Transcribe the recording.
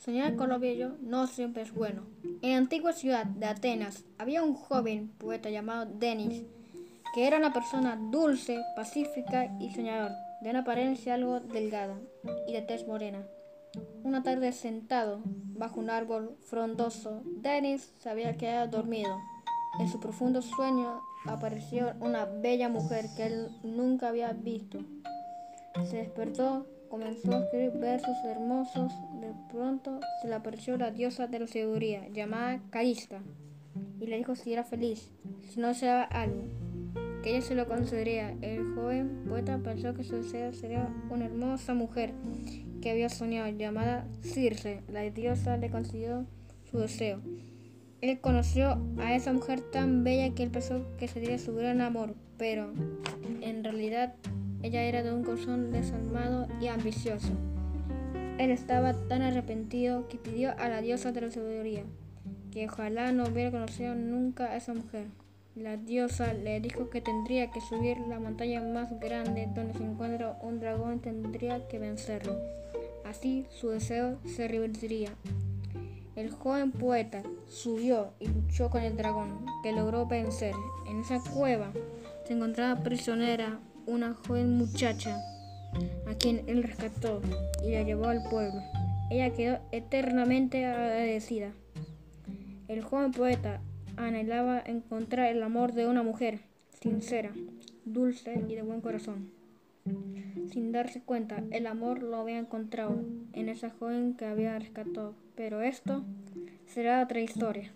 soñar con lo bello no siempre es bueno. En la antigua ciudad de Atenas había un joven poeta llamado Denis, que era una persona dulce, pacífica y soñador, de una apariencia algo delgada y de tez morena. Una tarde sentado bajo un árbol frondoso, Denis se había quedado dormido. En su profundo sueño apareció una bella mujer que él nunca había visto. Se despertó comenzó a escribir versos hermosos. De pronto se le apareció la diosa de la sabiduría, llamada Calista, y le dijo si era feliz, si no deseaba algo, que ella se lo concedería. El joven poeta pensó que su deseo sería una hermosa mujer que había soñado, llamada Circe. La diosa le concedió su deseo. Él conoció a esa mujer tan bella que él pensó que sería su gran amor, pero en realidad ella era de un corazón desalmado y ambicioso. Él estaba tan arrepentido que pidió a la diosa de la sabiduría que ojalá no hubiera conocido nunca a esa mujer. La diosa le dijo que tendría que subir la montaña más grande donde se encuentra un dragón y tendría que vencerlo. Así su deseo se revertiría. El joven poeta subió y luchó con el dragón, que logró vencer. En esa cueva se encontraba prisionera una joven muchacha a quien él rescató y la llevó al pueblo. Ella quedó eternamente agradecida. El joven poeta anhelaba encontrar el amor de una mujer sincera, dulce y de buen corazón. Sin darse cuenta, el amor lo había encontrado en esa joven que había rescatado. Pero esto será otra historia.